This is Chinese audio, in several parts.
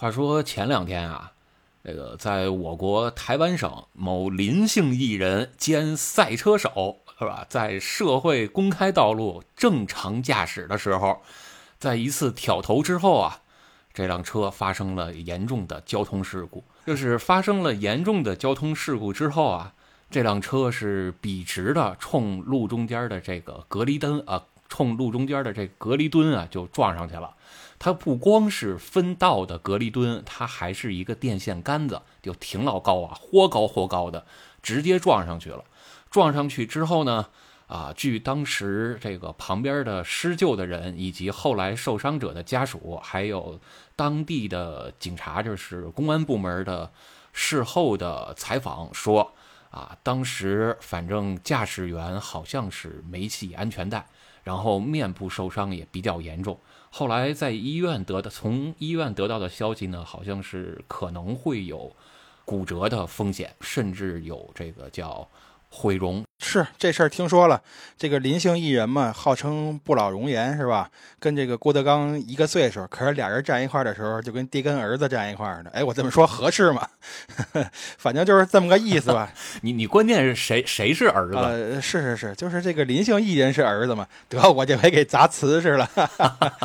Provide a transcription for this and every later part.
话说前两天啊，那个在我国台湾省某林姓艺人兼赛车手是吧，在社会公开道路正常驾驶的时候，在一次挑头之后啊，这辆车发生了严重的交通事故。就是发生了严重的交通事故之后啊，这辆车是笔直的冲路中间的这个隔离灯啊，冲路中间的这隔离墩啊就撞上去了。它不光是分道的隔离墩，它还是一个电线杆子，就挺老高啊，或高或高的，直接撞上去了。撞上去之后呢，啊，据当时这个旁边的施救的人，以及后来受伤者的家属，还有当地的警察，就是公安部门的事后的采访说，啊，当时反正驾驶员好像是没系安全带，然后面部受伤也比较严重。后来在医院得的，从医院得到的消息呢，好像是可能会有骨折的风险，甚至有这个叫。毁容是这事儿听说了，这个林姓艺人嘛，号称不老容颜是吧？跟这个郭德纲一个岁数，可是俩人站一块儿的时候，就跟爹跟儿子站一块儿的。哎，我这么说合适吗？反正就是这么个意思吧。你你关键是谁谁是儿子？呃，是是是，就是这个林姓艺人是儿子嘛。得，我这回给砸瓷实了。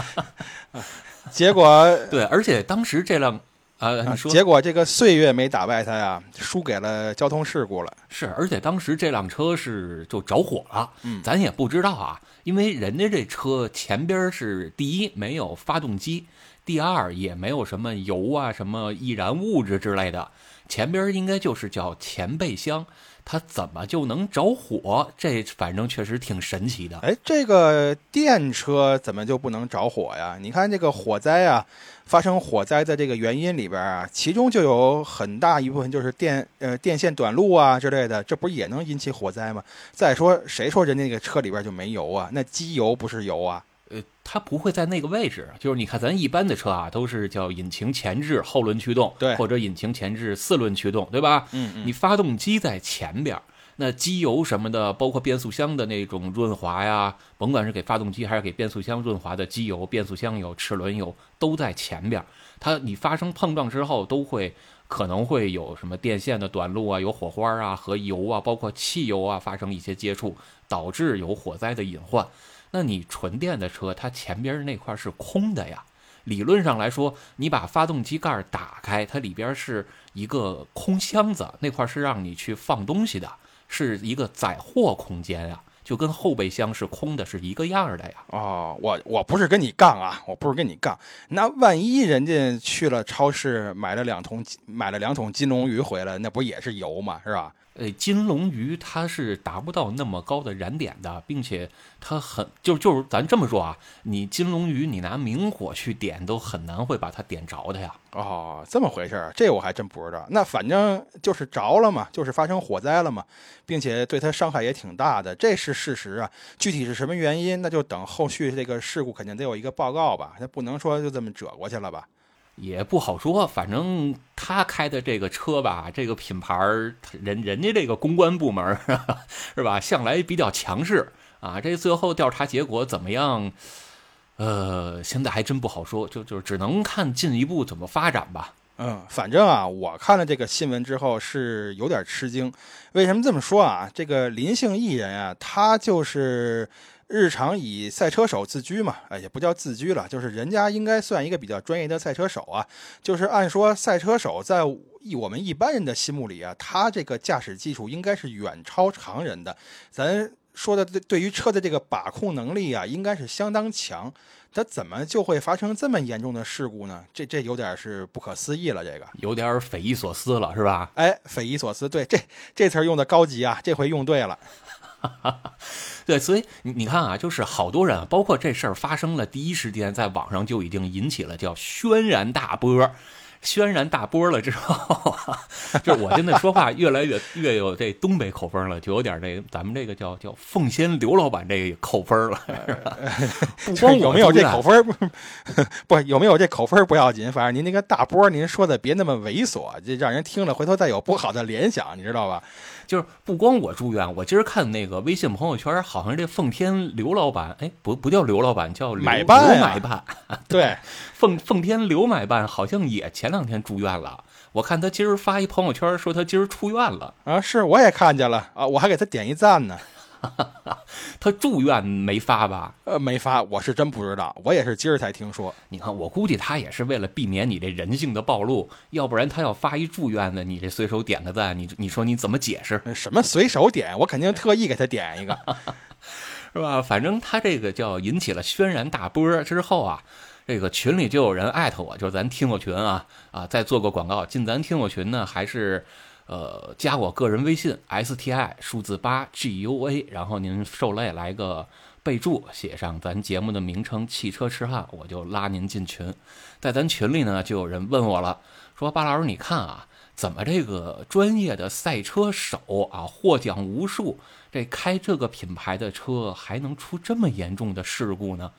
结果对，而且当时这辆。啊，结果这个岁月没打败他呀，输给了交通事故了。是，而且当时这辆车是就着火了，嗯，咱也不知道啊，因为人家这车前边是第一没有发动机，第二也没有什么油啊、什么易燃物质之类的，前边应该就是叫前备箱。它怎么就能着火？这反正确实挺神奇的。哎，这个电车怎么就不能着火呀？你看这个火灾啊，发生火灾的这个原因里边啊，其中就有很大一部分就是电呃电线短路啊之类的，这不也能引起火灾吗？再说谁说人家那个车里边就没油啊？那机油不是油啊？呃，它不会在那个位置，就是你看咱一般的车啊，都是叫引擎前置后轮驱动，对，或者引擎前置四轮驱动，对吧？嗯嗯。你发动机在前边，那机油什么的，包括变速箱的那种润滑呀，甭管是给发动机还是给变速箱润滑的机油、变速箱油、齿轮油，都在前边。它你发生碰撞之后，都会可能会有什么电线的短路啊，有火花啊，和油啊，包括汽油啊发生一些接触，导致有火灾的隐患。那你纯电的车，它前边那块是空的呀。理论上来说，你把发动机盖打开，它里边是一个空箱子，那块是让你去放东西的，是一个载货空间呀，就跟后备箱是空的，是一个样的呀。哦，我我不是跟你杠啊，我不是跟你杠。那万一人家去了超市买了两桶买了两桶金龙鱼回来，那不也是油吗？是吧？呃，金龙鱼它是达不到那么高的燃点的，并且它很就就是咱这么说啊，你金龙鱼你拿明火去点都很难会把它点着的呀。哦，这么回事儿，这我还真不知道。那反正就是着了嘛，就是发生火灾了嘛，并且对它伤害也挺大的，这是事实啊。具体是什么原因，那就等后续这个事故肯定得有一个报告吧，那不能说就这么折过去了吧。也不好说，反正他开的这个车吧，这个品牌人人家这个公关部门 是吧，向来比较强势啊。这最后调查结果怎么样？呃，现在还真不好说，就就只能看进一步怎么发展吧。嗯，反正啊，我看了这个新闻之后是有点吃惊。为什么这么说啊？这个林姓艺人啊，他就是。日常以赛车手自居嘛，哎，也不叫自居了，就是人家应该算一个比较专业的赛车手啊。就是按说赛车手在我们一般人的心目里啊，他这个驾驶技术应该是远超常人的。咱说的对，对于车的这个把控能力啊，应该是相当强。他怎么就会发生这么严重的事故呢？这这有点是不可思议了，这个有点匪夷所思了，是吧？哎，匪夷所思，对，这这词用的高级啊，这回用对了。对，所以你你看啊，就是好多人，包括这事儿发生了，第一时间在网上就已经引起了叫轩然大波。轩然大波了之后，就是我现在说话越来越越有这东北口风了，就有点这咱们这个叫叫奉先刘老板这个口风了。不光 有没有这口风不有没有这口风不要紧，反正您那个大波，您说的别那么猥琐，这让人听了回头再有不好的联想，你知道吧？就是不光我住院，我今儿看那个微信朋友圈，好像这奉天刘老板，哎，不不叫刘老板，叫买办买办，对。奉奉天刘买办好像也前两天住院了。我看他今儿发一朋友圈说他今儿出院了啊，是我也看见了啊，我还给他点一赞呢。他住院没发吧？呃，没发，我是真不知道，我也是今儿才听说。你看，我估计他也是为了避免你这人性的暴露，要不然他要发一住院的，你这随手点个赞，你你说你怎么解释？什么随手点？我肯定特意给他点一个，是吧？反正他这个叫引起了轩然大波之后啊。这个群里就有人艾特我，就是咱听友群啊啊，再做个广告，进咱听友群呢，还是呃加我个人微信 s t i 数字八 g u a，然后您受累来个备注，写上咱节目的名称“汽车痴汉”，我就拉您进群。在咱群里呢，就有人问我了，说巴老师，你看啊，怎么这个专业的赛车手啊，获奖无数，这开这个品牌的车还能出这么严重的事故呢？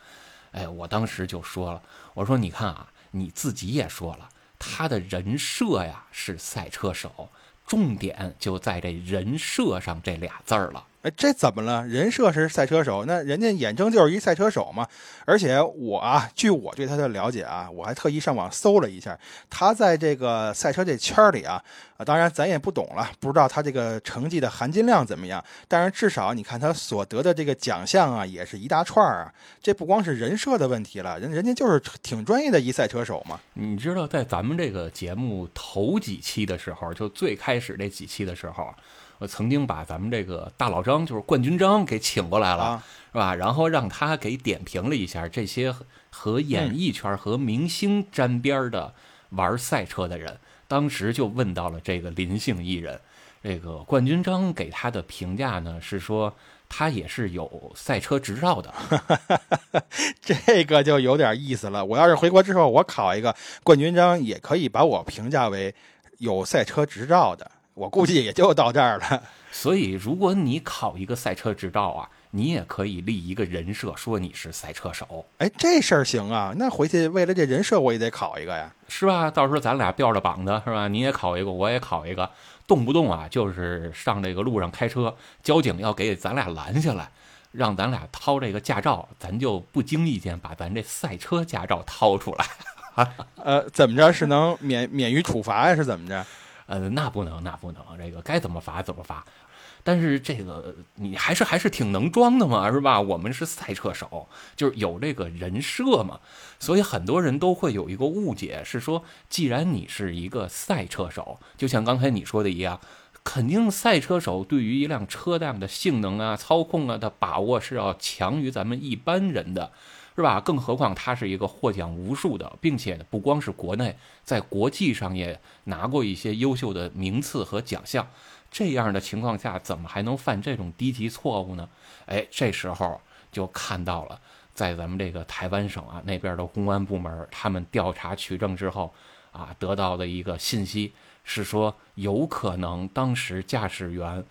哎，我当时就说了，我说你看啊，你自己也说了，他的人设呀是赛车手，重点就在这人设上这俩字儿了。哎，这怎么了？人设是赛车手，那人家眼睁就是一赛车手嘛。而且我啊，据我对他的了解啊，我还特意上网搜了一下，他在这个赛车这圈里啊，啊，当然咱也不懂了，不知道他这个成绩的含金量怎么样。但是至少你看他所得的这个奖项啊，也是一大串啊。这不光是人设的问题了，人人家就是挺专业的一赛车手嘛。你知道，在咱们这个节目头几期的时候，就最开始那几期的时候。我曾经把咱们这个大老张，就是冠军张，给请过来了，是吧？然后让他给点评了一下这些和演艺圈和明星沾边的玩赛车的人。当时就问到了这个林姓艺人，这个冠军张给他的评价呢是说他也是有赛车执照的，这个就有点意思了。我要是回国之后，我考一个冠军章，也可以把我评价为有赛车执照的。我估计也就到这儿了，所以如果你考一个赛车执照啊，你也可以立一个人设，说你是赛车手。哎，这事儿行啊，那回去为了这人设，我也得考一个呀，是吧？到时候咱俩吊着膀子，是吧？你也考一个，我也考一个，动不动啊，就是上这个路上开车，交警要给咱俩拦下来，让咱俩掏这个驾照，咱就不经意间把咱这赛车驾照掏出来。呃，怎么着是能免免于处罚呀？是怎么着？呃，那不能，那不能，这个该怎么罚怎么罚。但是这个你还是还是挺能装的嘛，是吧？我们是赛车手，就是有这个人设嘛，所以很多人都会有一个误解，是说既然你是一个赛车手，就像刚才你说的一样，肯定赛车手对于一辆车辆的性能啊、操控啊的把握是要强于咱们一般人的。是吧？更何况他是一个获奖无数的，并且不光是国内，在国际上也拿过一些优秀的名次和奖项。这样的情况下，怎么还能犯这种低级错误呢？哎，这时候就看到了，在咱们这个台湾省啊那边的公安部门，他们调查取证之后，啊得到的一个信息是说，有可能当时驾驶员。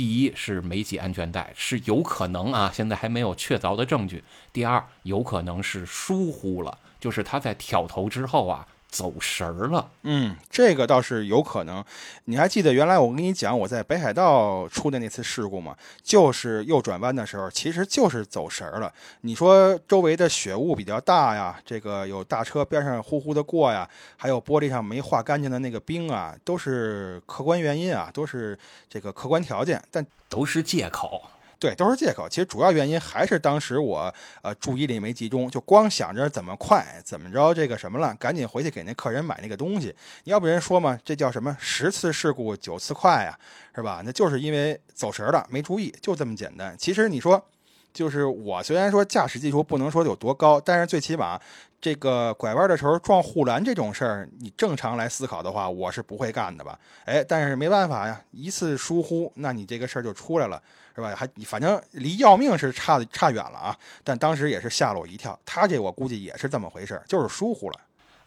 第一是没系安全带，是有可能啊，现在还没有确凿的证据。第二，有可能是疏忽了，就是他在挑头之后啊。走神儿了，嗯，这个倒是有可能。你还记得原来我跟你讲我在北海道出的那次事故吗？就是右转弯的时候，其实就是走神儿了。你说周围的雪雾比较大呀，这个有大车边上呼呼的过呀，还有玻璃上没化干净的那个冰啊，都是客观原因啊，都是这个客观条件，但都是借口。对，都是借口。其实主要原因还是当时我呃注意力没集中，就光想着怎么快，怎么着这个什么了，赶紧回去给那客人买那个东西。要不人说嘛，这叫什么十次事故九次快呀，是吧？那就是因为走神了，没注意，就这么简单。其实你说，就是我虽然说驾驶技术不能说有多高，但是最起码这个拐弯的时候撞护栏这种事儿，你正常来思考的话，我是不会干的吧？哎，但是没办法呀，一次疏忽，那你这个事儿就出来了。是吧？还反正离要命是差差远了啊！但当时也是吓了我一跳。他这我估计也是这么回事，就是疏忽了。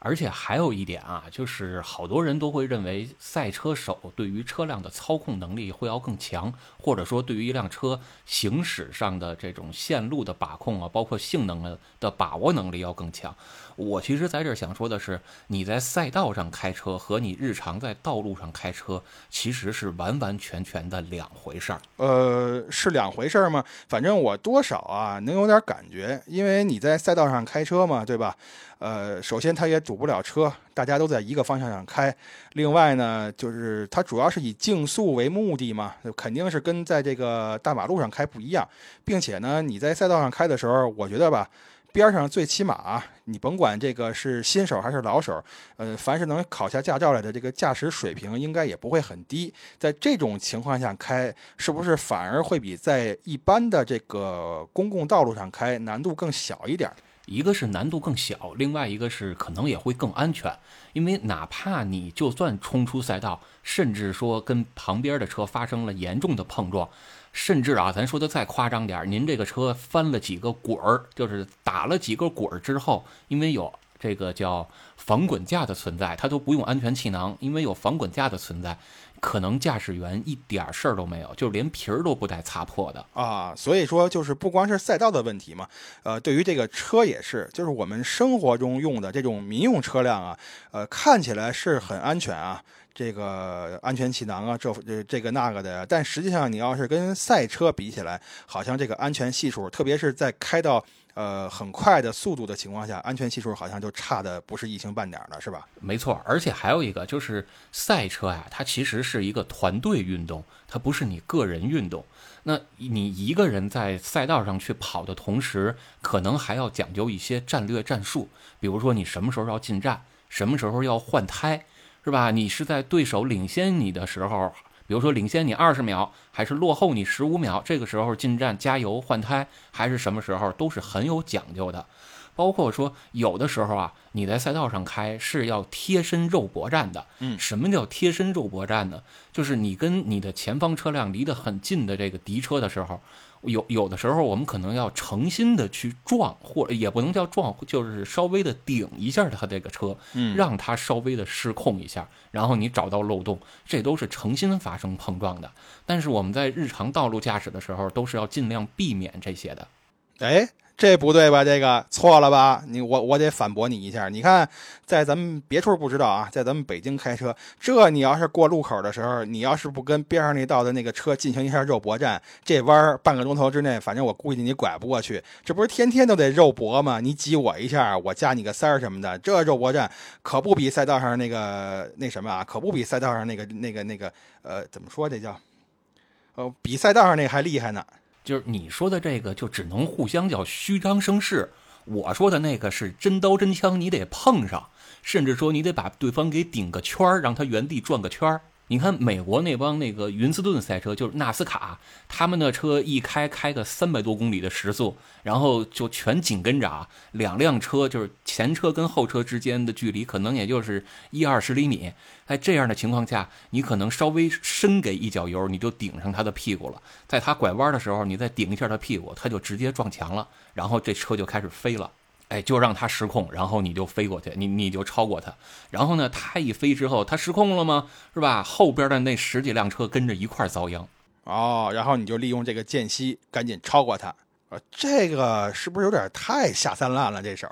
而且还有一点啊，就是好多人都会认为赛车手对于车辆的操控能力会要更强，或者说对于一辆车行驶上的这种线路的把控啊，包括性能的把握能力要更强。我其实在这儿想说的是，你在赛道上开车和你日常在道路上开车其实是完完全全的两回事儿。呃，是两回事儿吗？反正我多少啊能有点感觉，因为你在赛道上开车嘛，对吧？呃，首先它也堵不了车，大家都在一个方向上开。另外呢，就是它主要是以竞速为目的嘛，肯定是跟在这个大马路上开不一样，并且呢，你在赛道上开的时候，我觉得吧。边上最起码，你甭管这个是新手还是老手，呃，凡是能考下驾照来的，这个驾驶水平应该也不会很低。在这种情况下开，是不是反而会比在一般的这个公共道路上开难度更小一点？一个是难度更小，另外一个是可能也会更安全，因为哪怕你就算冲出赛道，甚至说跟旁边的车发生了严重的碰撞。甚至啊，咱说的再夸张点您这个车翻了几个滚儿，就是打了几个滚儿之后，因为有这个叫防滚架的存在，它都不用安全气囊，因为有防滚架的存在，可能驾驶员一点事儿都没有，就连皮儿都不带擦破的啊。所以说，就是不光是赛道的问题嘛，呃，对于这个车也是，就是我们生活中用的这种民用车辆啊，呃，看起来是很安全啊。这个安全气囊啊，这这这个那个的，但实际上你要是跟赛车比起来，好像这个安全系数，特别是在开到呃很快的速度的情况下，安全系数好像就差的不是一星半点了，是吧？没错，而且还有一个就是赛车呀，它其实是一个团队运动，它不是你个人运动。那你一个人在赛道上去跑的同时，可能还要讲究一些战略战术，比如说你什么时候要进站，什么时候要换胎。是吧？你是在对手领先你的时候，比如说领先你二十秒，还是落后你十五秒？这个时候进站加油换胎，还是什么时候，都是很有讲究的。包括说有的时候啊，你在赛道上开是要贴身肉搏战的。嗯，什么叫贴身肉搏战呢？就是你跟你的前方车辆离得很近的这个敌车的时候。有有的时候，我们可能要诚心的去撞，或也不能叫撞，就是稍微的顶一下他这个车，嗯，让他稍微的失控一下，然后你找到漏洞，这都是诚心发生碰撞的。但是我们在日常道路驾驶的时候，都是要尽量避免这些的。哎。这不对吧？这个错了吧？你我我得反驳你一下。你看，在咱们别处不知道啊，在咱们北京开车，这你要是过路口的时候，你要是不跟边上那道的那个车进行一下肉搏战，这弯半个钟头之内，反正我估计你拐不过去。这不是天天都得肉搏吗？你挤我一下，我加你个塞儿什么的，这肉搏战可不比赛道上那个那什么啊，可不比赛道上那个那个那个呃，怎么说这叫？呃，比赛道上那个还厉害呢。就是你说的这个，就只能互相叫虚张声势。我说的那个是真刀真枪，你得碰上，甚至说你得把对方给顶个圈儿，让他原地转个圈儿。你看美国那帮那个云斯顿赛车，就是纳斯卡，他们的车一开开个三百多公里的时速，然后就全紧跟着啊，两辆车就是前车跟后车之间的距离可能也就是一二十厘米。在这样的情况下，你可能稍微深给一脚油，你就顶上他的屁股了。在他拐弯的时候，你再顶一下他屁股，他就直接撞墙了，然后这车就开始飞了。哎，就让他失控，然后你就飞过去，你你就超过他，然后呢，他一飞之后，他失控了吗？是吧？后边的那十几辆车跟着一块遭殃，哦，然后你就利用这个间隙赶紧超过他，呃，这个是不是有点太下三滥了？这手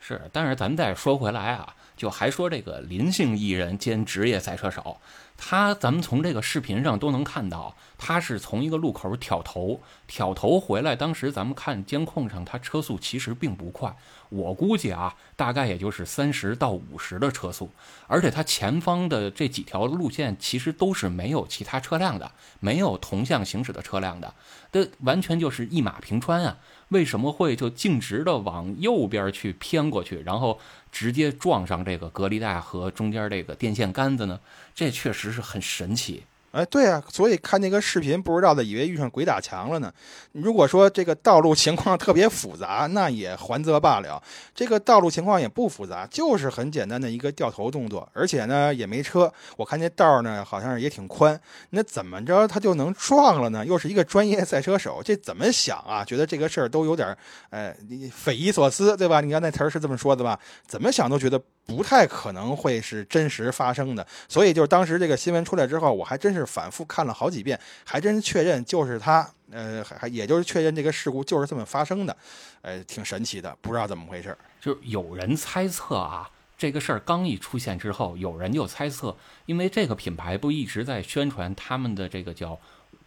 是，但是咱再说回来啊，就还说这个林姓艺人兼职业赛车手。他，咱们从这个视频上都能看到，他是从一个路口挑头，挑头回来。当时咱们看监控上，他车速其实并不快，我估计啊，大概也就是三十到五十的车速。而且他前方的这几条路线其实都是没有其他车辆的，没有同向行驶的车辆的，这完全就是一马平川啊。为什么会就径直的往右边去偏过去，然后直接撞上这个隔离带和中间这个电线杆子呢？这确实是很神奇。哎，对啊，所以看那个视频，不知道的以为遇上鬼打墙了呢。如果说这个道路情况特别复杂，那也还则罢了。这个道路情况也不复杂，就是很简单的一个掉头动作，而且呢也没车。我看那道呢好像也挺宽，那怎么着他就能撞了呢？又是一个专业赛车手，这怎么想啊？觉得这个事儿都有点，哎，匪夷所思，对吧？你看那词儿是这么说的吧？怎么想都觉得不太可能会是真实发生的。所以就是当时这个新闻出来之后，我还真是。反复看了好几遍，还真确认就是他，呃，还还也就是确认这个事故就是这么发生的，呃，挺神奇的，不知道怎么回事。就有人猜测啊，这个事儿刚一出现之后，有人就猜测，因为这个品牌不一直在宣传他们的这个叫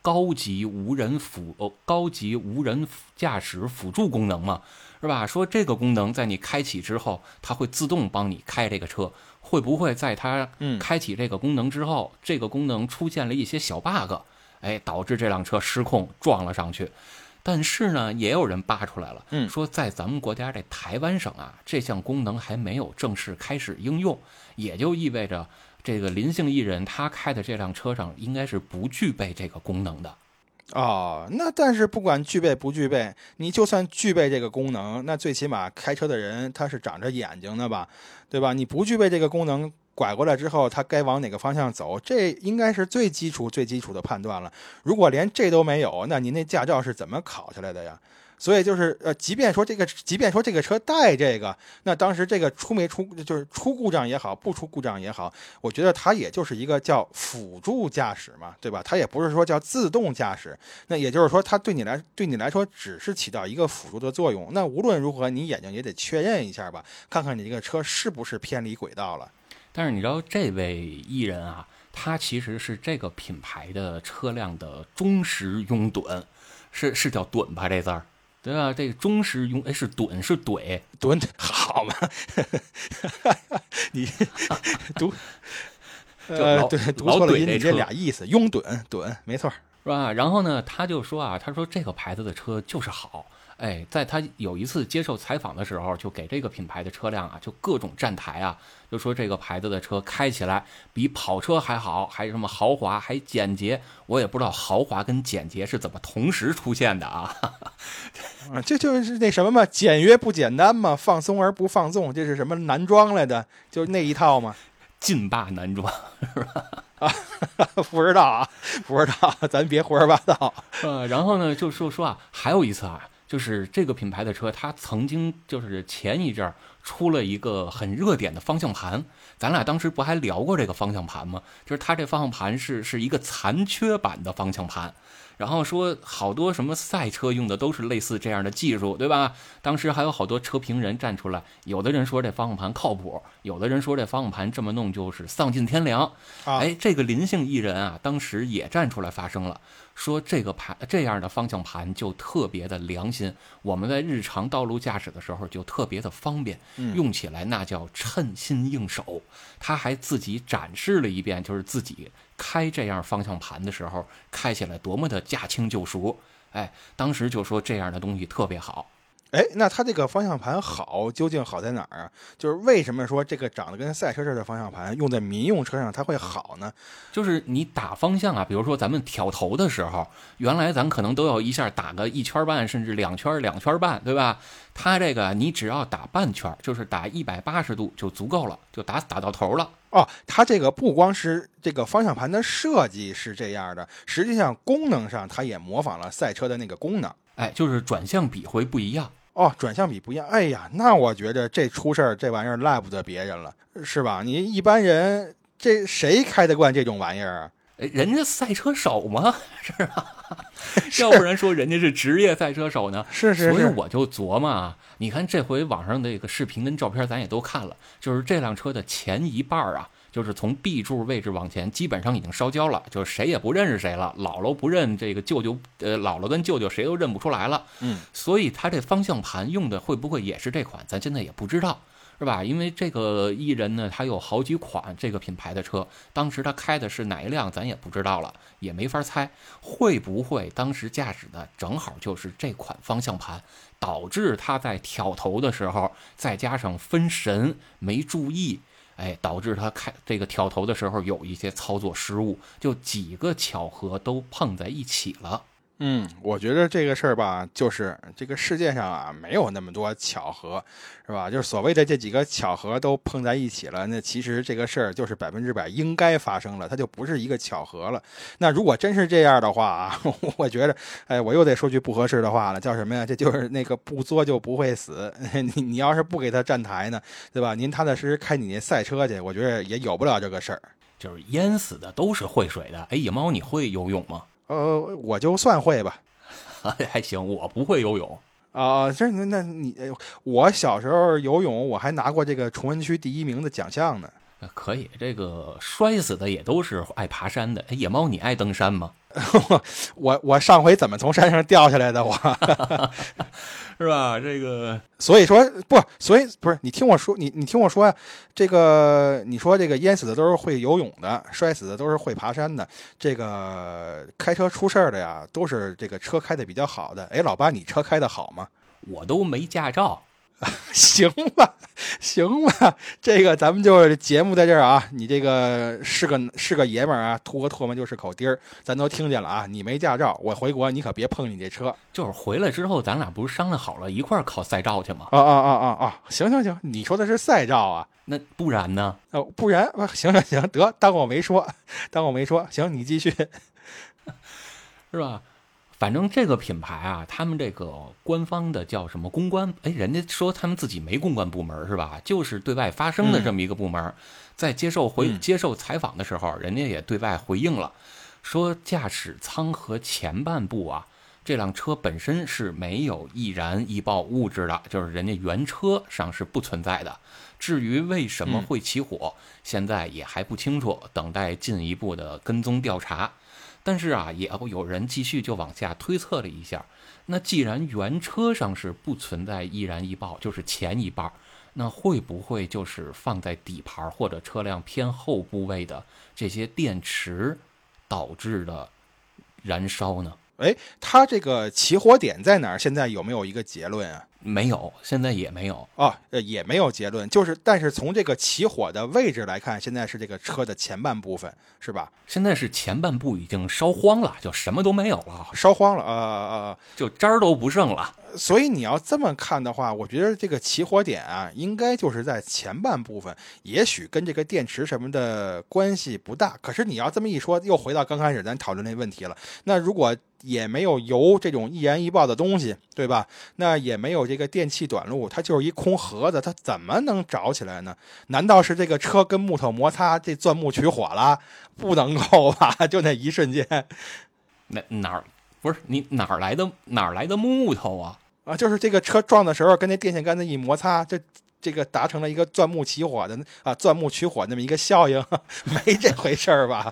高级无人辅哦高级无人驾驶辅助功能嘛，是吧？说这个功能在你开启之后，它会自动帮你开这个车。会不会在它嗯开启这个功能之后，这个功能出现了一些小 bug，哎，导致这辆车失控撞了上去？但是呢，也有人扒出来了，嗯说在咱们国家这台湾省啊，这项功能还没有正式开始应用，也就意味着这个林姓艺人他开的这辆车上应该是不具备这个功能的。哦，那但是不管具备不具备，你就算具备这个功能，那最起码开车的人他是长着眼睛的吧，对吧？你不具备这个功能，拐过来之后他该往哪个方向走，这应该是最基础、最基础的判断了。如果连这都没有，那您那驾照是怎么考下来的呀？所以就是呃，即便说这个，即便说这个车带这个，那当时这个出没出，就是出故障也好，不出故障也好，我觉得它也就是一个叫辅助驾驶嘛，对吧？它也不是说叫自动驾驶。那也就是说，它对你来对你来说只是起到一个辅助的作用。那无论如何，你眼睛也得确认一下吧，看看你这个车是不是偏离轨道了。但是你知道，这位艺人啊，他其实是这个品牌的车辆的忠实拥趸，是是叫趸吧这字儿，对吧？这个忠实拥，哎，是怼是怼，怼好嘛？你 读就呃老对读老错了音，你这怼这车俩意思，拥怼怼没错儿。是吧？然后呢，他就说啊，他说这个牌子的车就是好。哎，在他有一次接受采访的时候，就给这个品牌的车辆啊，就各种站台啊，就说这个牌子的车开起来比跑车还好，还什么豪华，还简洁。我也不知道豪华跟简洁是怎么同时出现的啊。啊，这就是那什么嘛，简约不简单嘛，放松而不放纵，这是什么男装来的？就那一套嘛。劲霸男装是吧？啊，不知道啊，不知道，咱别胡说八道。呃，然后呢，就说说啊，还有一次啊，就是这个品牌的车，它曾经就是前一阵儿出了一个很热点的方向盘，咱俩当时不还聊过这个方向盘吗？就是它这方向盘是是一个残缺版的方向盘。然后说好多什么赛车用的都是类似这样的技术，对吧？当时还有好多车评人站出来，有的人说这方向盘靠谱，有的人说这方向盘这么弄就是丧尽天良。啊哎，这个林姓艺人啊，当时也站出来发声了，说这个盘这样的方向盘就特别的良心，我们在日常道路驾驶的时候就特别的方便，嗯用起来那叫称心应手。他还自己展示了一遍，就是自己开这样方向盘的时候，开起来多么的驾轻就熟。哎，当时就说这样的东西特别好。哎，那它这个方向盘好，究竟好在哪儿啊？就是为什么说这个长得跟赛车似的方向盘用在民用车上它会好呢？就是你打方向啊，比如说咱们挑头的时候，原来咱可能都要一下打个一圈半，甚至两圈两圈半，对吧？它这个你只要打半圈，就是打一百八十度就足够了，就打打到头了。哦，它这个不光是这个方向盘的设计是这样的，实际上功能上它也模仿了赛车的那个功能。哎，就是转向比会不一样。哦，转向比不一样。哎呀，那我觉得这出事儿，这玩意儿赖不得别人了，是吧？你一般人这谁开得惯这种玩意儿啊？哎人家赛车手嘛，是吧？要不然说人家是职业赛车手呢。是是是，所以我就琢磨啊，你看这回网上这个视频跟照片咱也都看了，就是这辆车的前一半啊，就是从 B 柱位置往前，基本上已经烧焦了，就是谁也不认识谁了，姥姥不认这个舅舅，呃，姥姥跟舅舅谁都认不出来了。嗯，所以他这方向盘用的会不会也是这款，咱现在也不知道。是吧？因为这个艺人呢，他有好几款这个品牌的车，当时他开的是哪一辆，咱也不知道了，也没法猜。会不会当时驾驶的正好就是这款方向盘，导致他在挑头的时候，再加上分神没注意，哎，导致他开这个挑头的时候有一些操作失误，就几个巧合都碰在一起了。嗯，我觉得这个事儿吧，就是这个世界上啊，没有那么多巧合，是吧？就是所谓的这几个巧合都碰在一起了，那其实这个事儿就是百分之百应该发生了，它就不是一个巧合了。那如果真是这样的话啊，我觉得，哎，我又得说句不合适的话了，叫什么呀？这就是那个不作就不会死。你你要是不给他站台呢，对吧？您踏踏实实开你那赛车去，我觉得也有不了这个事儿。就是淹死的都是会水的。哎，野猫，你会游泳吗？呃，我就算会吧。还行，我不会游泳。啊，这那那你，我小时候游泳，我还拿过这个崇文区第一名的奖项呢。可以，这个摔死的也都是爱爬山的。野猫，你爱登山吗？我我上回怎么从山上掉下来的？我 是吧？这个，所以说不，所以不是你听我说，你你听我说呀，这个你说这个淹死的都是会游泳的，摔死的都是会爬山的，这个开车出事儿的呀，都是这个车开的比较好的。哎，老八，你车开的好吗？我都没驾照。行吧，行吧，这个咱们就节目在这儿啊。你这个是个是个爷们儿啊，吐个唾沫就是口钉儿，咱都听见了啊。你没驾照，我回国你可别碰你这车。就是回来之后，咱俩不是商量好了一块儿考赛照去吗？啊啊啊啊啊！行行行，你说的是赛照啊？那不然呢？哦，不然 行行行，得当我没说，当我没说。行，你继续，是吧？反正这个品牌啊，他们这个官方的叫什么公关？哎，人家说他们自己没公关部门是吧？就是对外发声的这么一个部门，在接受回接受采访的时候，人家也对外回应了，说驾驶舱和前半部啊，这辆车本身是没有易燃易爆物质的，就是人家原车上是不存在的。至于为什么会起火，现在也还不清楚，等待进一步的跟踪调查。但是啊，也会有人继续就往下推测了一下。那既然原车上是不存在易燃易爆，就是前一半，那会不会就是放在底盘或者车辆偏后部位的这些电池导致的燃烧呢？哎，它这个起火点在哪儿？现在有没有一个结论啊？没有，现在也没有啊，呃，也没有结论。就是，但是从这个起火的位置来看，现在是这个车的前半部分，是吧？现在是前半部已经烧荒了，就什么都没有了，烧荒了，呃呃，就渣儿都不剩了。所以你要这么看的话，我觉得这个起火点啊，应该就是在前半部分，也许跟这个电池什么的关系不大。可是你要这么一说，又回到刚开始咱讨论那问题了。那如果也没有油这种易燃易爆的东西，对吧？那也没有这个电器短路，它就是一空盒子，它怎么能着起来呢？难道是这个车跟木头摩擦，这钻木取火了？不能够吧？就那一瞬间，那哪儿不是你哪儿来的哪儿来的木头啊？啊，就是这个车撞的时候，跟那电线杆子一摩擦，这这个达成了一个钻木起火的啊，钻木取火那么一个效应，没这回事儿吧？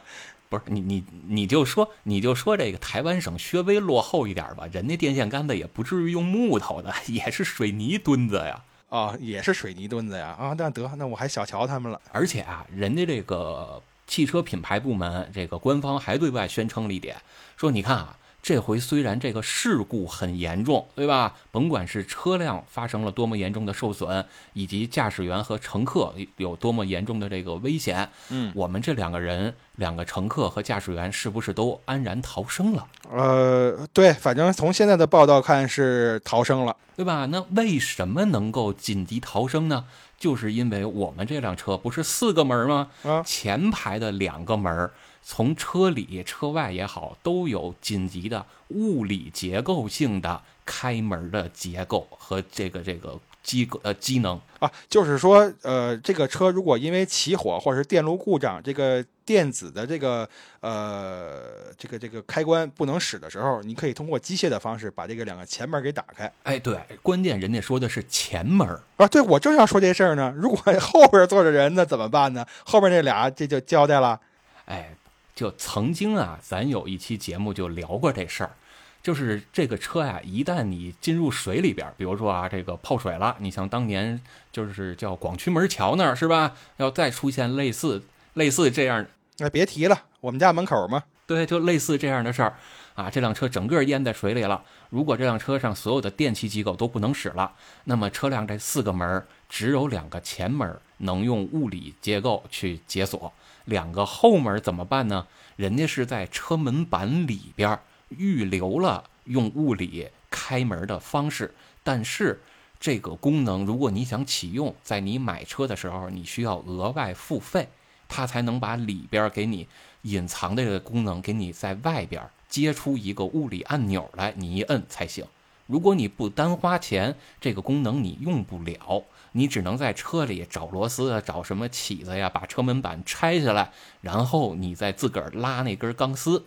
不是你你你就说你就说这个台湾省稍微落后一点吧，人家电线杆子也不至于用木头的，也是水泥墩子呀。啊，也是水泥墩子呀。啊，那得那我还小瞧他们了。而且啊，人家这个汽车品牌部门这个官方还对外宣称了一点，说你看啊。这回虽然这个事故很严重，对吧？甭管是车辆发生了多么严重的受损，以及驾驶员和乘客有多么严重的这个危险，嗯，我们这两个人，两个乘客和驾驶员是不是都安然逃生了？呃，对，反正从现在的报道看是逃生了，对吧？那为什么能够紧急逃生呢？就是因为我们这辆车不是四个门吗？啊，前排的两个门。从车里、车外也好，都有紧急的物理结构性的开门的结构和这个这个机呃机能啊，就是说呃，这个车如果因为起火或者是电路故障，这个电子的这个呃这个这个开关不能使的时候，你可以通过机械的方式把这个两个前门给打开。哎，对，关键人家说的是前门啊，对我正要说这事儿呢。如果后边坐着人，那怎么办呢？后边那俩这就交代了，哎。就曾经啊，咱有一期节目就聊过这事儿，就是这个车呀，一旦你进入水里边，比如说啊，这个泡水了，你像当年就是叫广渠门桥那儿是吧？要再出现类似类似这样，那别提了，我们家门口嘛，对，就类似这样的事儿啊，这辆车整个淹在水里了。如果这辆车上所有的电气机构都不能使了，那么车辆这四个门只有两个前门能用物理结构去解锁。两个后门怎么办呢？人家是在车门板里边预留了用物理开门的方式，但是这个功能如果你想启用，在你买车的时候你需要额外付费，它才能把里边给你隐藏的这个功能给你在外边接出一个物理按钮来，你一摁才行。如果你不单花钱，这个功能你用不了。你只能在车里找螺丝啊，找什么起子呀，把车门板拆下来，然后你再自个儿拉那根钢丝。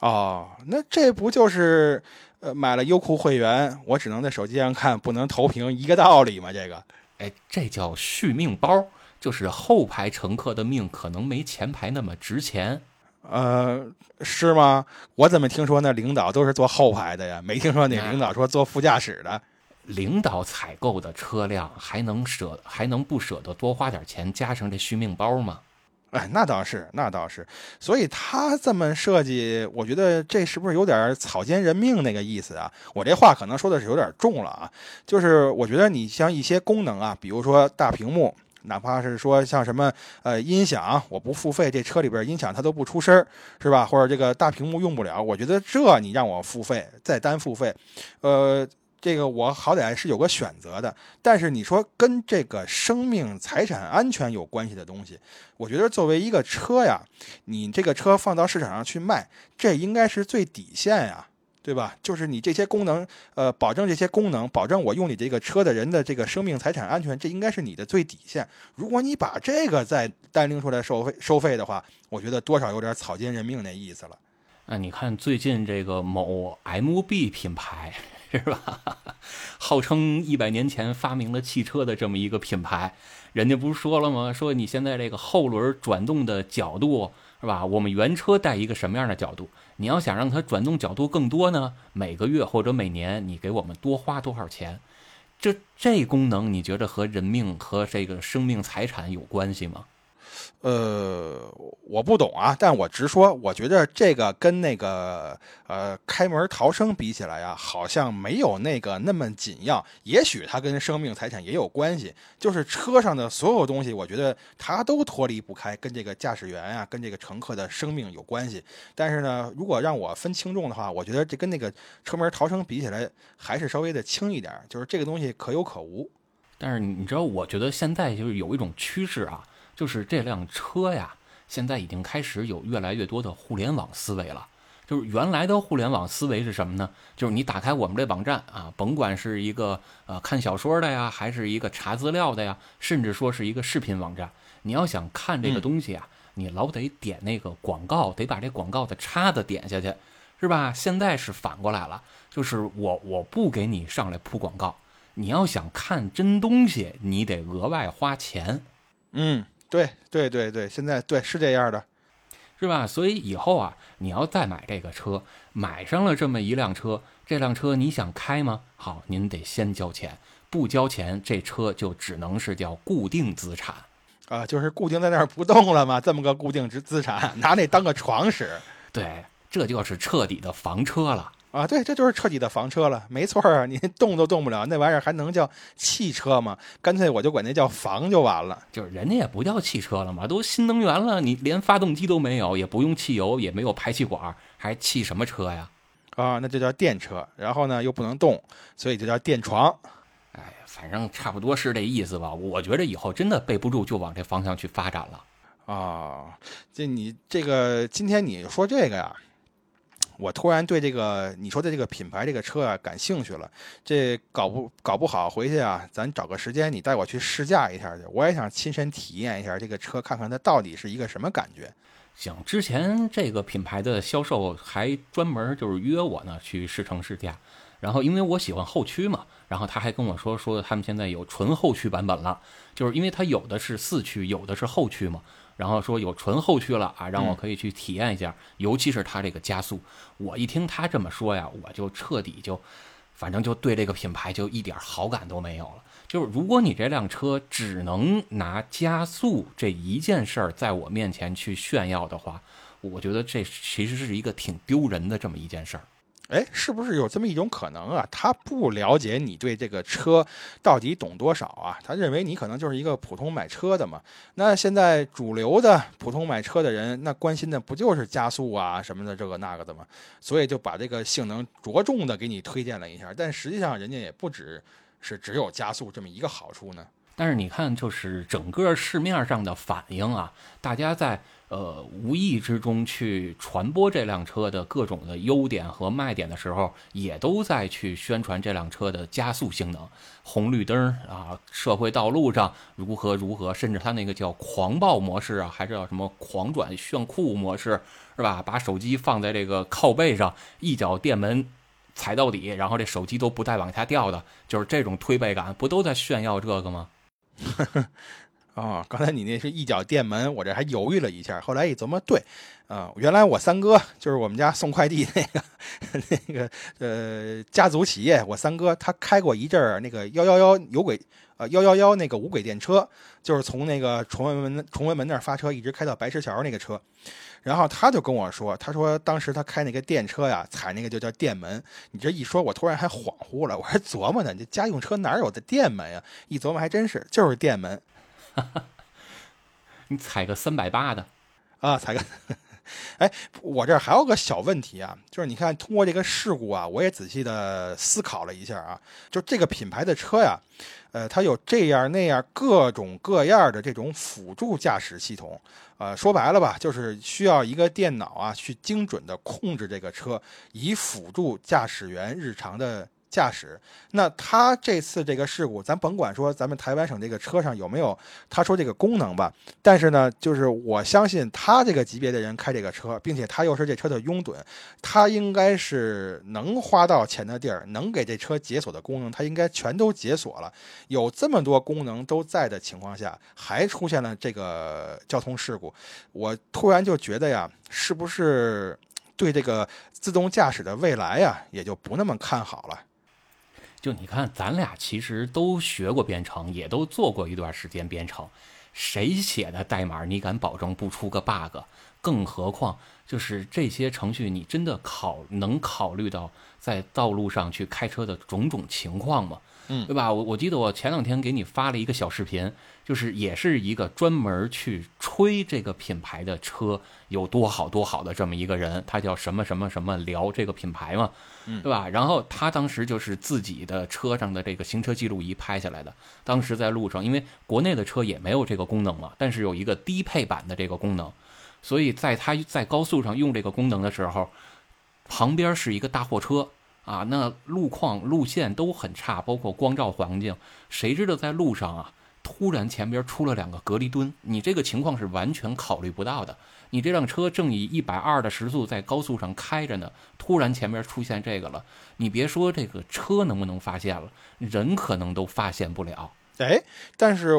哦，那这不就是呃买了优酷会员，我只能在手机上看，不能投屏一个道理吗？这个，哎，这叫续命包。就是后排乘客的命可能没前排那么值钱。呃，是吗？我怎么听说那领导都是坐后排的呀？没听说哪领导说坐副驾驶的。领导采购的车辆还能舍还能不舍得多花点钱加上这续命包吗？哎，那倒是，那倒是。所以他这么设计，我觉得这是不是有点草菅人命那个意思啊？我这话可能说的是有点重了啊。就是我觉得你像一些功能啊，比如说大屏幕。哪怕是说像什么呃音响，我不付费，这车里边音响它都不出声是吧？或者这个大屏幕用不了，我觉得这你让我付费再单付费，呃，这个我好歹是有个选择的。但是你说跟这个生命财产安全有关系的东西，我觉得作为一个车呀，你这个车放到市场上去卖，这应该是最底线呀。对吧？就是你这些功能，呃，保证这些功能，保证我用你这个车的人的这个生命财产安全，这应该是你的最底线。如果你把这个再单拎出来收费收费的话，我觉得多少有点草菅人命那意思了。那你看最近这个某 MB 品牌 是吧？号称一百年前发明了汽车的这么一个品牌，人家不是说了吗？说你现在这个后轮转动的角度是吧？我们原车带一个什么样的角度？你要想让它转动角度更多呢，每个月或者每年你给我们多花多少钱？这这功能你觉得和人命和这个生命财产有关系吗？呃，我不懂啊，但我直说，我觉得这个跟那个呃开门逃生比起来呀，好像没有那个那么紧要。也许它跟生命财产也有关系，就是车上的所有东西，我觉得它都脱离不开跟这个驾驶员啊，跟这个乘客的生命有关系。但是呢，如果让我分轻重的话，我觉得这跟那个车门逃生比起来，还是稍微的轻一点。就是这个东西可有可无。但是你知道，我觉得现在就是有一种趋势啊。就是这辆车呀，现在已经开始有越来越多的互联网思维了。就是原来的互联网思维是什么呢？就是你打开我们这网站啊，甭管是一个呃看小说的呀，还是一个查资料的呀，甚至说是一个视频网站，你要想看这个东西啊，你老得点那个广告，得把这广告的叉子点下去，是吧？现在是反过来了，就是我我不给你上来铺广告，你要想看真东西，你得额外花钱。嗯。对对对对，现在对是这样的，是吧？所以以后啊，你要再买这个车，买上了这么一辆车，这辆车你想开吗？好，您得先交钱，不交钱，这车就只能是叫固定资产啊，就是固定在那儿不动了吗？这么个固定资资产，拿那当个床使，对，这就是彻底的房车了。啊，对，这就是彻底的房车了，没错啊，你 动都动不了，那玩意儿还能叫汽车吗？干脆我就管那叫房就完了。就是人家也不叫汽车了嘛，都新能源了，你连发动机都没有，也不用汽油，也没有排气管，还汽什么车呀？啊，那就叫电车。然后呢，又不能动，所以就叫电床。哎，反正差不多是这意思吧。我觉得以后真的备不住，就往这方向去发展了。啊，这你这个今天你说这个呀？我突然对这个你说的这个品牌这个车啊感兴趣了，这搞不搞不好回去啊，咱找个时间你带我去试驾一下去，我也想亲身体验一下这个车，看看它到底是一个什么感觉。行，之前这个品牌的销售还专门就是约我呢去试乘试驾，然后因为我喜欢后驱嘛，然后他还跟我说说他们现在有纯后驱版本了，就是因为它有的是四驱，有的是后驱嘛。然后说有纯后驱了啊，让我可以去体验一下，尤其是它这个加速。我一听他这么说呀，我就彻底就，反正就对这个品牌就一点好感都没有了。就是如果你这辆车只能拿加速这一件事儿在我面前去炫耀的话，我觉得这其实是一个挺丢人的这么一件事儿。哎，是不是有这么一种可能啊？他不了解你对这个车到底懂多少啊？他认为你可能就是一个普通买车的嘛。那现在主流的普通买车的人，那关心的不就是加速啊什么的这个那个的吗？所以就把这个性能着重的给你推荐了一下。但实际上人家也不只是只有加速这么一个好处呢。但是你看，就是整个市面上的反应啊，大家在。呃，无意之中去传播这辆车的各种的优点和卖点的时候，也都在去宣传这辆车的加速性能，红绿灯啊，社会道路上如何如何，甚至它那个叫狂暴模式啊，还是叫什么狂转炫酷模式，是吧？把手机放在这个靠背上，一脚电门踩到底，然后这手机都不带往下掉的，就是这种推背感，不都在炫耀这个吗？呵 呵哦，刚才你那是一脚电门，我这还犹豫了一下，后来一琢磨，对，啊，原来我三哥就是我们家送快递那个 那个呃家族企业，我三哥他开过一阵儿那个幺幺幺有轨呃幺幺幺那个无轨电车，就是从那个崇文门崇文门那儿发车，一直开到白石桥那个车。然后他就跟我说，他说当时他开那个电车呀，踩那个就叫电门。你这一说，我突然还恍惚了，我还琢磨呢，这家用车哪有的电门呀？一琢磨还真是，就是电门。哈 哈你踩个三百八的啊，踩个。哎，我这还有个小问题啊，就是你看，通过这个事故啊，我也仔细的思考了一下啊，就这个品牌的车呀，呃，它有这样那样各种各样的这种辅助驾驶系统，呃，说白了吧，就是需要一个电脑啊，去精准的控制这个车，以辅助驾驶员日常的。驾驶，那他这次这个事故，咱甭管说咱们台湾省这个车上有没有他说这个功能吧，但是呢，就是我相信他这个级别的人开这个车，并且他又是这车的拥趸，他应该是能花到钱的地儿，能给这车解锁的功能，他应该全都解锁了。有这么多功能都在的情况下，还出现了这个交通事故，我突然就觉得呀，是不是对这个自动驾驶的未来呀，也就不那么看好了？就你看，咱俩其实都学过编程，也都做过一段时间编程。谁写的代码，你敢保证不出个 bug？更何况，就是这些程序，你真的考能考虑到在道路上去开车的种种情况吗？嗯，对吧？我我记得我前两天给你发了一个小视频，就是也是一个专门去吹这个品牌的车有多好多好的这么一个人，他叫什么什么什么聊这个品牌嘛，对吧？然后他当时就是自己的车上的这个行车记录仪拍下来的，当时在路上，因为国内的车也没有这个功能嘛，但是有一个低配版的这个功能，所以在他在高速上用这个功能的时候，旁边是一个大货车。啊，那路况路线都很差，包括光照环境，谁知道在路上啊，突然前边出了两个隔离墩，你这个情况是完全考虑不到的。你这辆车正以一百二的时速在高速上开着呢，突然前边出现这个了，你别说这个车能不能发现了，人可能都发现不了。哎，但是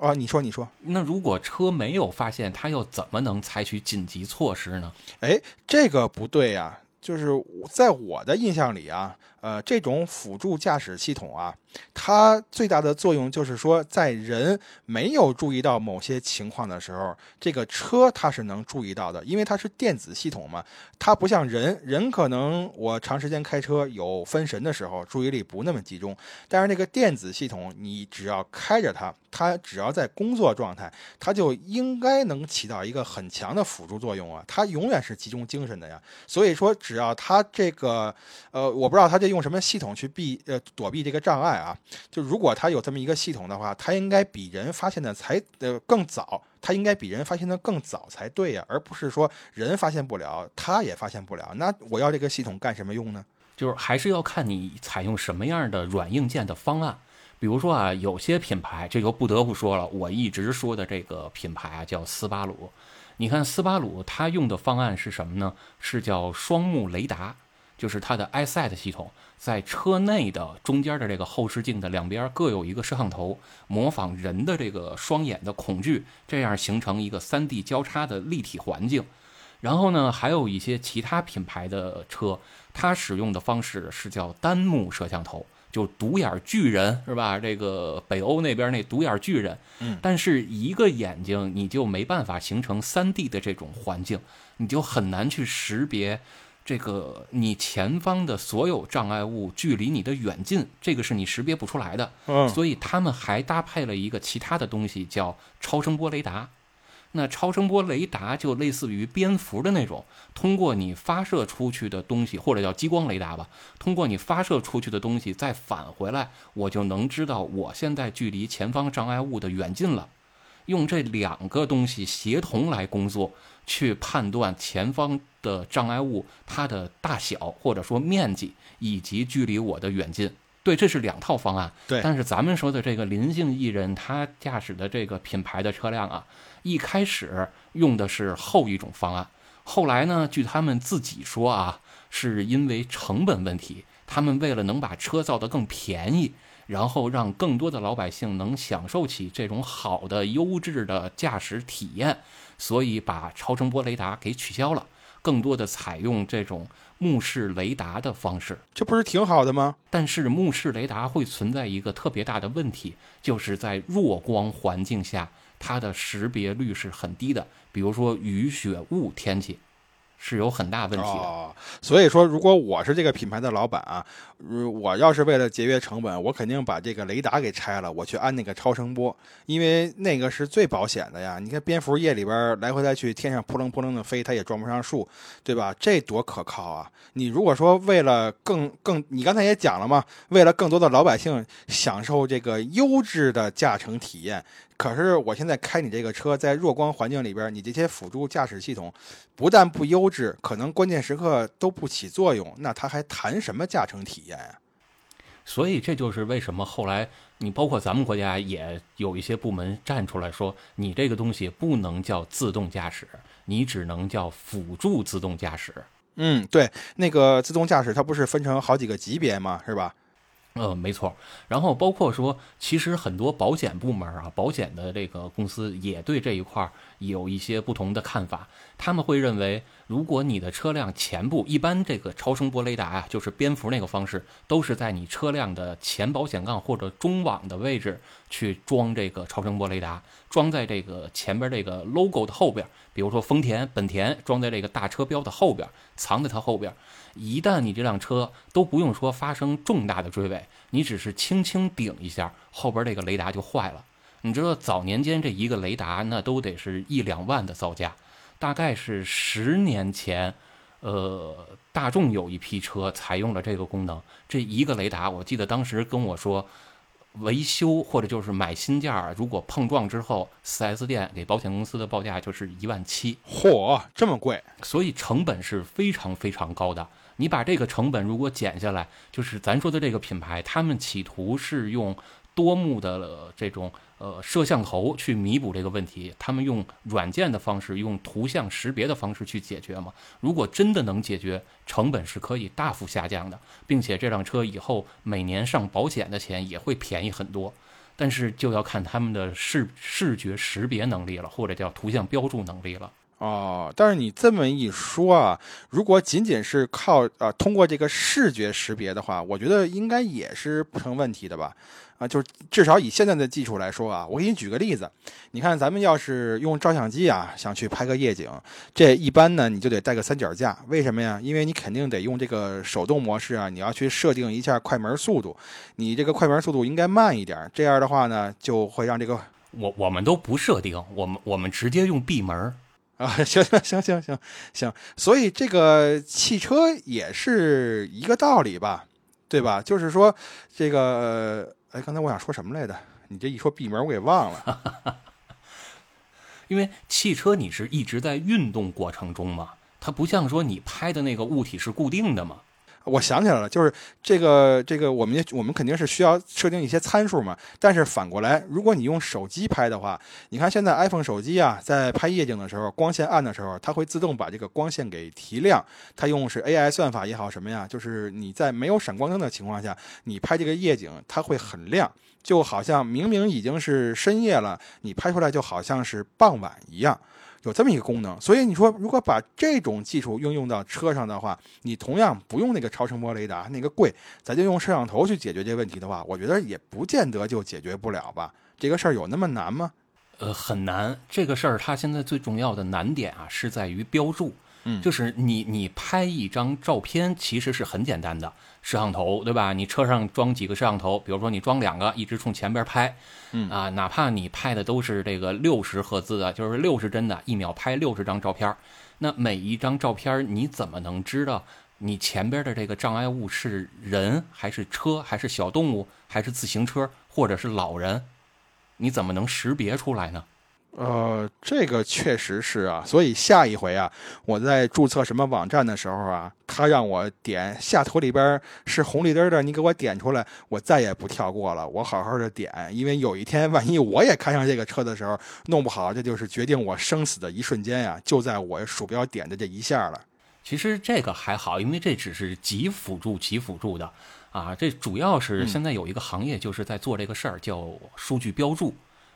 啊，你说你说，那如果车没有发现，他又怎么能采取紧急措施呢？哎，这个不对呀。就是在我的印象里啊，呃，这种辅助驾驶系统啊，它最大的作用就是说，在人没有注意到某些情况的时候，这个车它是能注意到的，因为它是电子系统嘛。它不像人，人可能我长时间开车有分神的时候，注意力不那么集中。但是那个电子系统，你只要开着它，它只要在工作状态，它就应该能起到一个很强的辅助作用啊。它永远是集中精神的呀。所以说，只要它这个，呃，我不知道它这用什么系统去避呃躲避这个障碍。啊就如果它有这么一个系统的话，它应该比人发现的才呃更早，它应该比人发现的更早才对呀，而不是说人发现不了，它也发现不了。那我要这个系统干什么用呢？就是还是要看你采用什么样的软硬件的方案。比如说啊，有些品牌，这就不得不说了。我一直说的这个品牌啊，叫斯巴鲁。你看斯巴鲁，它用的方案是什么呢？是叫双目雷达，就是它的 iSight 系统，在车内的中间的这个后视镜的两边各有一个摄像头，模仿人的这个双眼的恐惧，这样形成一个 3D 交叉的立体环境。然后呢，还有一些其他品牌的车，它使用的方式是叫单目摄像头。就独眼巨人是吧？这个北欧那边那独眼巨人，嗯，但是一个眼睛你就没办法形成三 D 的这种环境，你就很难去识别这个你前方的所有障碍物距离你的远近，这个是你识别不出来的。嗯，所以他们还搭配了一个其他的东西，叫超声波雷达。那超声波雷达就类似于蝙蝠的那种，通过你发射出去的东西，或者叫激光雷达吧，通过你发射出去的东西再返回来，我就能知道我现在距离前方障碍物的远近了。用这两个东西协同来工作，去判断前方的障碍物它的大小或者说面积以及距离我的远近。对，这是两套方案。对，但是咱们说的这个林姓艺人他驾驶的这个品牌的车辆啊。一开始用的是后一种方案，后来呢，据他们自己说啊，是因为成本问题，他们为了能把车造得更便宜，然后让更多的老百姓能享受起这种好的优质的驾驶体验，所以把超声波雷达给取消了，更多的采用这种目视雷达的方式。这不是挺好的吗？但是目视雷达会存在一个特别大的问题，就是在弱光环境下，它的识别率是很低的，比如说雨雪雾天气。是有很大问题的，所以说，如果我是这个品牌的老板啊，我要是为了节约成本，我肯定把这个雷达给拆了，我去安那个超声波，因为那个是最保险的呀。你看蝙蝠夜里边来回来去，天上扑棱扑棱的飞，它也撞不上树，对吧？这多可靠啊！你如果说为了更更，你刚才也讲了嘛，为了更多的老百姓享受这个优质的驾乘体验。可是我现在开你这个车，在弱光环境里边，你这些辅助驾驶系统不但不优质，可能关键时刻都不起作用，那它还谈什么驾乘体验呀？所以这就是为什么后来你包括咱们国家也有一些部门站出来说，你这个东西不能叫自动驾驶，你只能叫辅助自动驾驶。嗯，对，那个自动驾驶它不是分成好几个级别吗？是吧？呃，没错。然后包括说，其实很多保险部门啊，保险的这个公司也对这一块有一些不同的看法。他们会认为，如果你的车辆前部，一般这个超声波雷达啊，就是蝙蝠那个方式，都是在你车辆的前保险杠或者中网的位置去装这个超声波雷达，装在这个前边这个 logo 的后边，比如说丰田、本田装在这个大车标的后边，藏在它后边。一旦你这辆车都不用说发生重大的追尾，你只是轻轻顶一下，后边这个雷达就坏了。你知道早年间这一个雷达那都得是一两万的造价，大概是十年前，呃，大众有一批车采用了这个功能，这一个雷达，我记得当时跟我说，维修或者就是买新件儿，如果碰撞之后，4S 店给保险公司的报价就是一万七，嚯，这么贵，所以成本是非常非常高的。你把这个成本如果减下来，就是咱说的这个品牌，他们企图是用多目的这种呃摄像头去弥补这个问题，他们用软件的方式，用图像识别的方式去解决嘛。如果真的能解决，成本是可以大幅下降的，并且这辆车以后每年上保险的钱也会便宜很多。但是就要看他们的视视觉识别能力了，或者叫图像标注能力了。哦，但是你这么一说啊，如果仅仅是靠啊通过这个视觉识别的话，我觉得应该也是不成问题的吧？啊，就是至少以现在的技术来说啊，我给你举个例子，你看咱们要是用照相机啊，想去拍个夜景，这一般呢你就得带个三脚架，为什么呀？因为你肯定得用这个手动模式啊，你要去设定一下快门速度，你这个快门速度应该慢一点，这样的话呢就会让这个我我们都不设定，我们我们直接用闭门。啊，行行行行行行，所以这个汽车也是一个道理吧，对吧？就是说这个，哎，刚才我想说什么来着？你这一说闭门，我给忘了。因为汽车你是一直在运动过程中嘛，它不像说你拍的那个物体是固定的嘛。我想起来了，就是这个这个，我们我们肯定是需要设定一些参数嘛。但是反过来，如果你用手机拍的话，你看现在 iPhone 手机啊，在拍夜景的时候，光线暗的时候，它会自动把这个光线给提亮。它用是 AI 算法也好什么呀，就是你在没有闪光灯的情况下，你拍这个夜景，它会很亮，就好像明明已经是深夜了，你拍出来就好像是傍晚一样。有这么一个功能，所以你说如果把这种技术应用到车上的话，你同样不用那个超声波雷达，那个贵，咱就用摄像头去解决这个问题的话，我觉得也不见得就解决不了吧？这个事儿有那么难吗？呃，很难。这个事儿它现在最重要的难点啊，是在于标注。嗯，就是你你拍一张照片其实是很简单的，摄像头对吧？你车上装几个摄像头，比如说你装两个，一直冲前边拍，嗯啊，哪怕你拍的都是这个六十赫兹的，就是六十帧的，一秒拍六十张照片，那每一张照片你怎么能知道你前边的这个障碍物是人还是车还是小动物还是自行车或者是老人？你怎么能识别出来呢？呃，这个确实是啊，所以下一回啊，我在注册什么网站的时候啊，他让我点下图里边是红绿灯的，你给我点出来，我再也不跳过了，我好好的点，因为有一天万一我也开上这个车的时候，弄不好这就是决定我生死的一瞬间呀，就在我鼠标点的这一下了。其实这个还好，因为这只是极辅助、极辅助的。啊，这主要是嗯现在有一个行业就是在做这个事儿，叫数据标注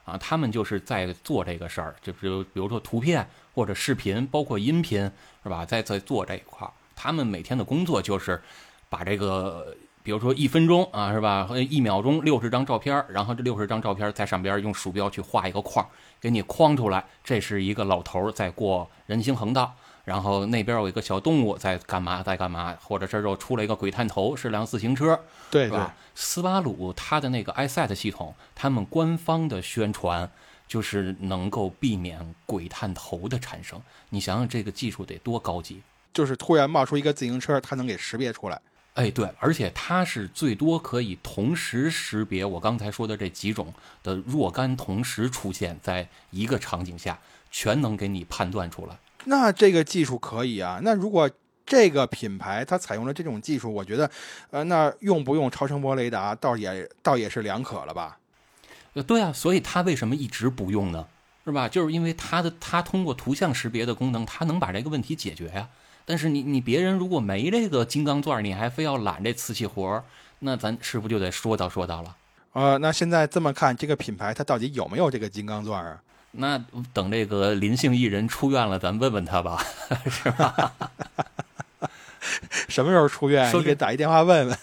啊，他们就是在做这个事儿，就比如比如说图片或者视频，包括音频，是吧？在在做这一块儿，他们每天的工作就是把这个。比如说一分钟啊，是吧？一秒钟六十张照片，然后这六十张照片在上边用鼠标去画一个框，给你框出来。这是一个老头儿在过人行横道，然后那边有一个小动物在干嘛，在干嘛，或者这儿又出来一个鬼探头，是辆自行车，对吧？斯巴鲁它的那个 iSet 系统，他们官方的宣传就是能够避免鬼探头的产生。你想想这个技术得多高级？就是突然冒出一个自行车，它能给识别出来。哎，对，而且它是最多可以同时识别我刚才说的这几种的若干同时出现在一个场景下，全能给你判断出来。那这个技术可以啊。那如果这个品牌它采用了这种技术，我觉得，呃，那用不用超声波雷达，倒也倒也是两可了吧？呃，对啊，所以它为什么一直不用呢？是吧？就是因为它的它通过图像识别的功能，它能把这个问题解决呀、但是你你别人如果没这个金刚钻，你还非要揽这瓷器活儿，那咱是不是就得说道说道了？呃，那现在这么看，这个品牌它到底有没有这个金刚钻啊？那等这个林姓艺人出院了，咱问问他吧。是吧 什么时候出院？说你给打一电话问问。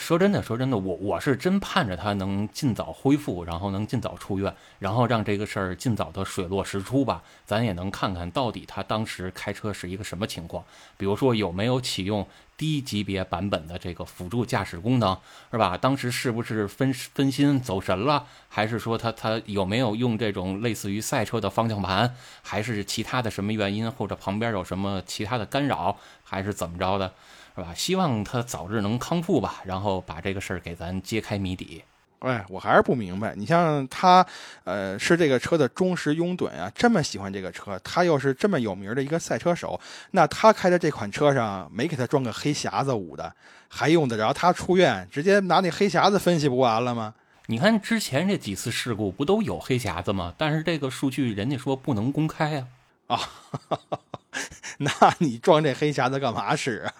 说真的，说真的，我我是真盼着他能尽早恢复，然后能尽早出院，然后让这个事儿尽早的水落石出吧。咱也能看看到底他当时开车是一个什么情况，比如说有没有启用低级别版本的这个辅助驾驶功能，是吧？当时是不是分分心走神了，还是说他他有没有用这种类似于赛车的方向盘，还是其他的什么原因，或者旁边有什么其他的干扰，还是怎么着的？是吧？希望他早日能康复吧，然后把这个事儿给咱揭开谜底。哎，我还是不明白，你像他，呃，是这个车的忠实拥趸啊，这么喜欢这个车，他又是这么有名的一个赛车手，那他开的这款车上没给他装个黑匣子捂的，还用得着他出院直接拿那黑匣子分析不完了吗？你看之前这几次事故不都有黑匣子吗？但是这个数据人家说不能公开啊。那你装这黑匣子干嘛使啊？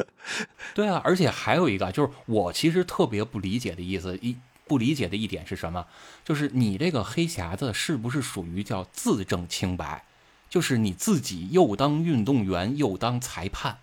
对啊，而且还有一个就是我其实特别不理解的意思，一不理解的一点是什么？就是你这个黑匣子是不是属于叫自证清白？就是你自己又当运动员又当裁判，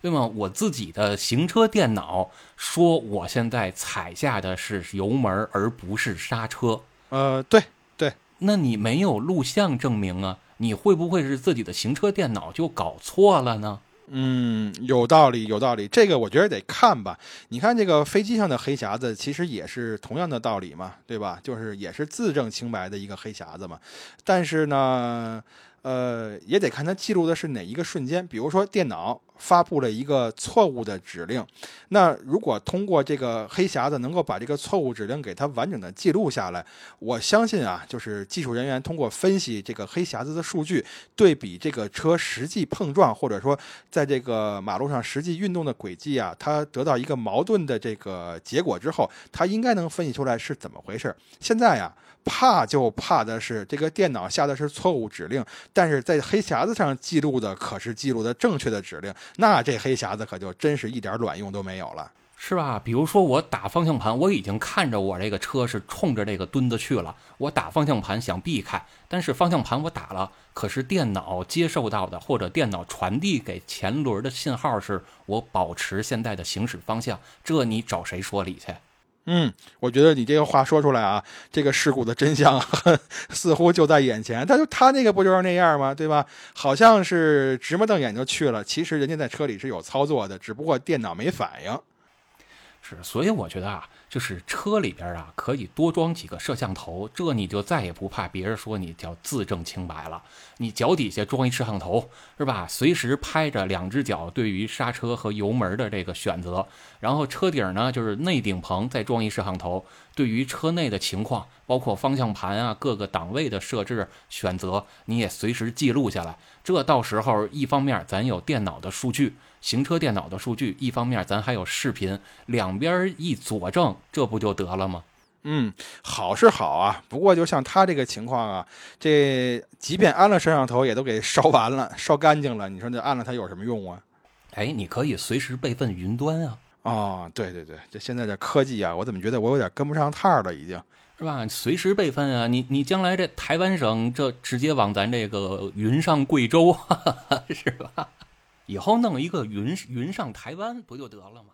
对吗？我自己的行车电脑说我现在踩下的是油门而不是刹车，呃，对对，那你没有录像证明啊？你会不会是自己的行车电脑就搞错了呢？嗯，有道理，有道理。这个我觉得得看吧。你看这个飞机上的黑匣子，其实也是同样的道理嘛，对吧？就是也是自证清白的一个黑匣子嘛。但是呢，呃，也得看它记录的是哪一个瞬间。比如说电脑发布了一个错误的指令，那如果通过这个黑匣子能够把这个错误指令给它完整的记录下来，我相信啊，就是技术人员通过分析这个黑匣子的数据，对比这个车实际碰撞，或者说在这个马路上实际运动的轨迹啊，它得到一个矛盾的这个结果之后，它应该能分析出来是怎么回事。现在呀、怕就怕的是这个电脑下的是错误指令，但是在黑匣子上记录的可是记录的正确的指令，那这黑匣子可就真是一点卵用都没有了。是吧？比如说我打方向盘，我已经看着我这个车是冲着这个墩子去了，我打方向盘想避开，但是方向盘我打了，可是电脑接受到的或者电脑传递给前轮的信号是我保持现在的行驶方向，这你找谁说理去？嗯，我觉得你这个话说出来啊，这个事故的真相 似乎就在眼前。他就他那个不就是那样吗？对吧？好像是直目瞪眼就去了，其实人家在车里是有操作的，只不过电脑没反应。是，所以我觉得啊，就是车里边啊可以多装几个摄像头，这你就再也不怕别人说你叫自证清白了。你脚底下装一摄像头是吧？随时拍着两只脚对于刹车和油门的这个选择，然后车顶呢就是内顶棚再装一摄像头，对于车内的情况，包括方向盘啊各个档位的设置选择，你也随时记录下来。这到时候一方面咱有电脑的数据。行车电脑的数据，一方面咱还有视频，两边一佐证，这不就得了吗？嗯，好是好啊，不过就像他这个情况啊，这即便安了摄像头，也都给烧完了、烧干净了。你说这安了它有什么用啊？哎，你可以随时备份云端啊。哦，对对对，这现在这科技啊，我怎么觉得我有点跟不上趟了，已经。是吧？随时备份啊！你你将来这台湾省这直接往咱这个云上贵州，是吧？以后弄一个云云上台湾不就得了吗？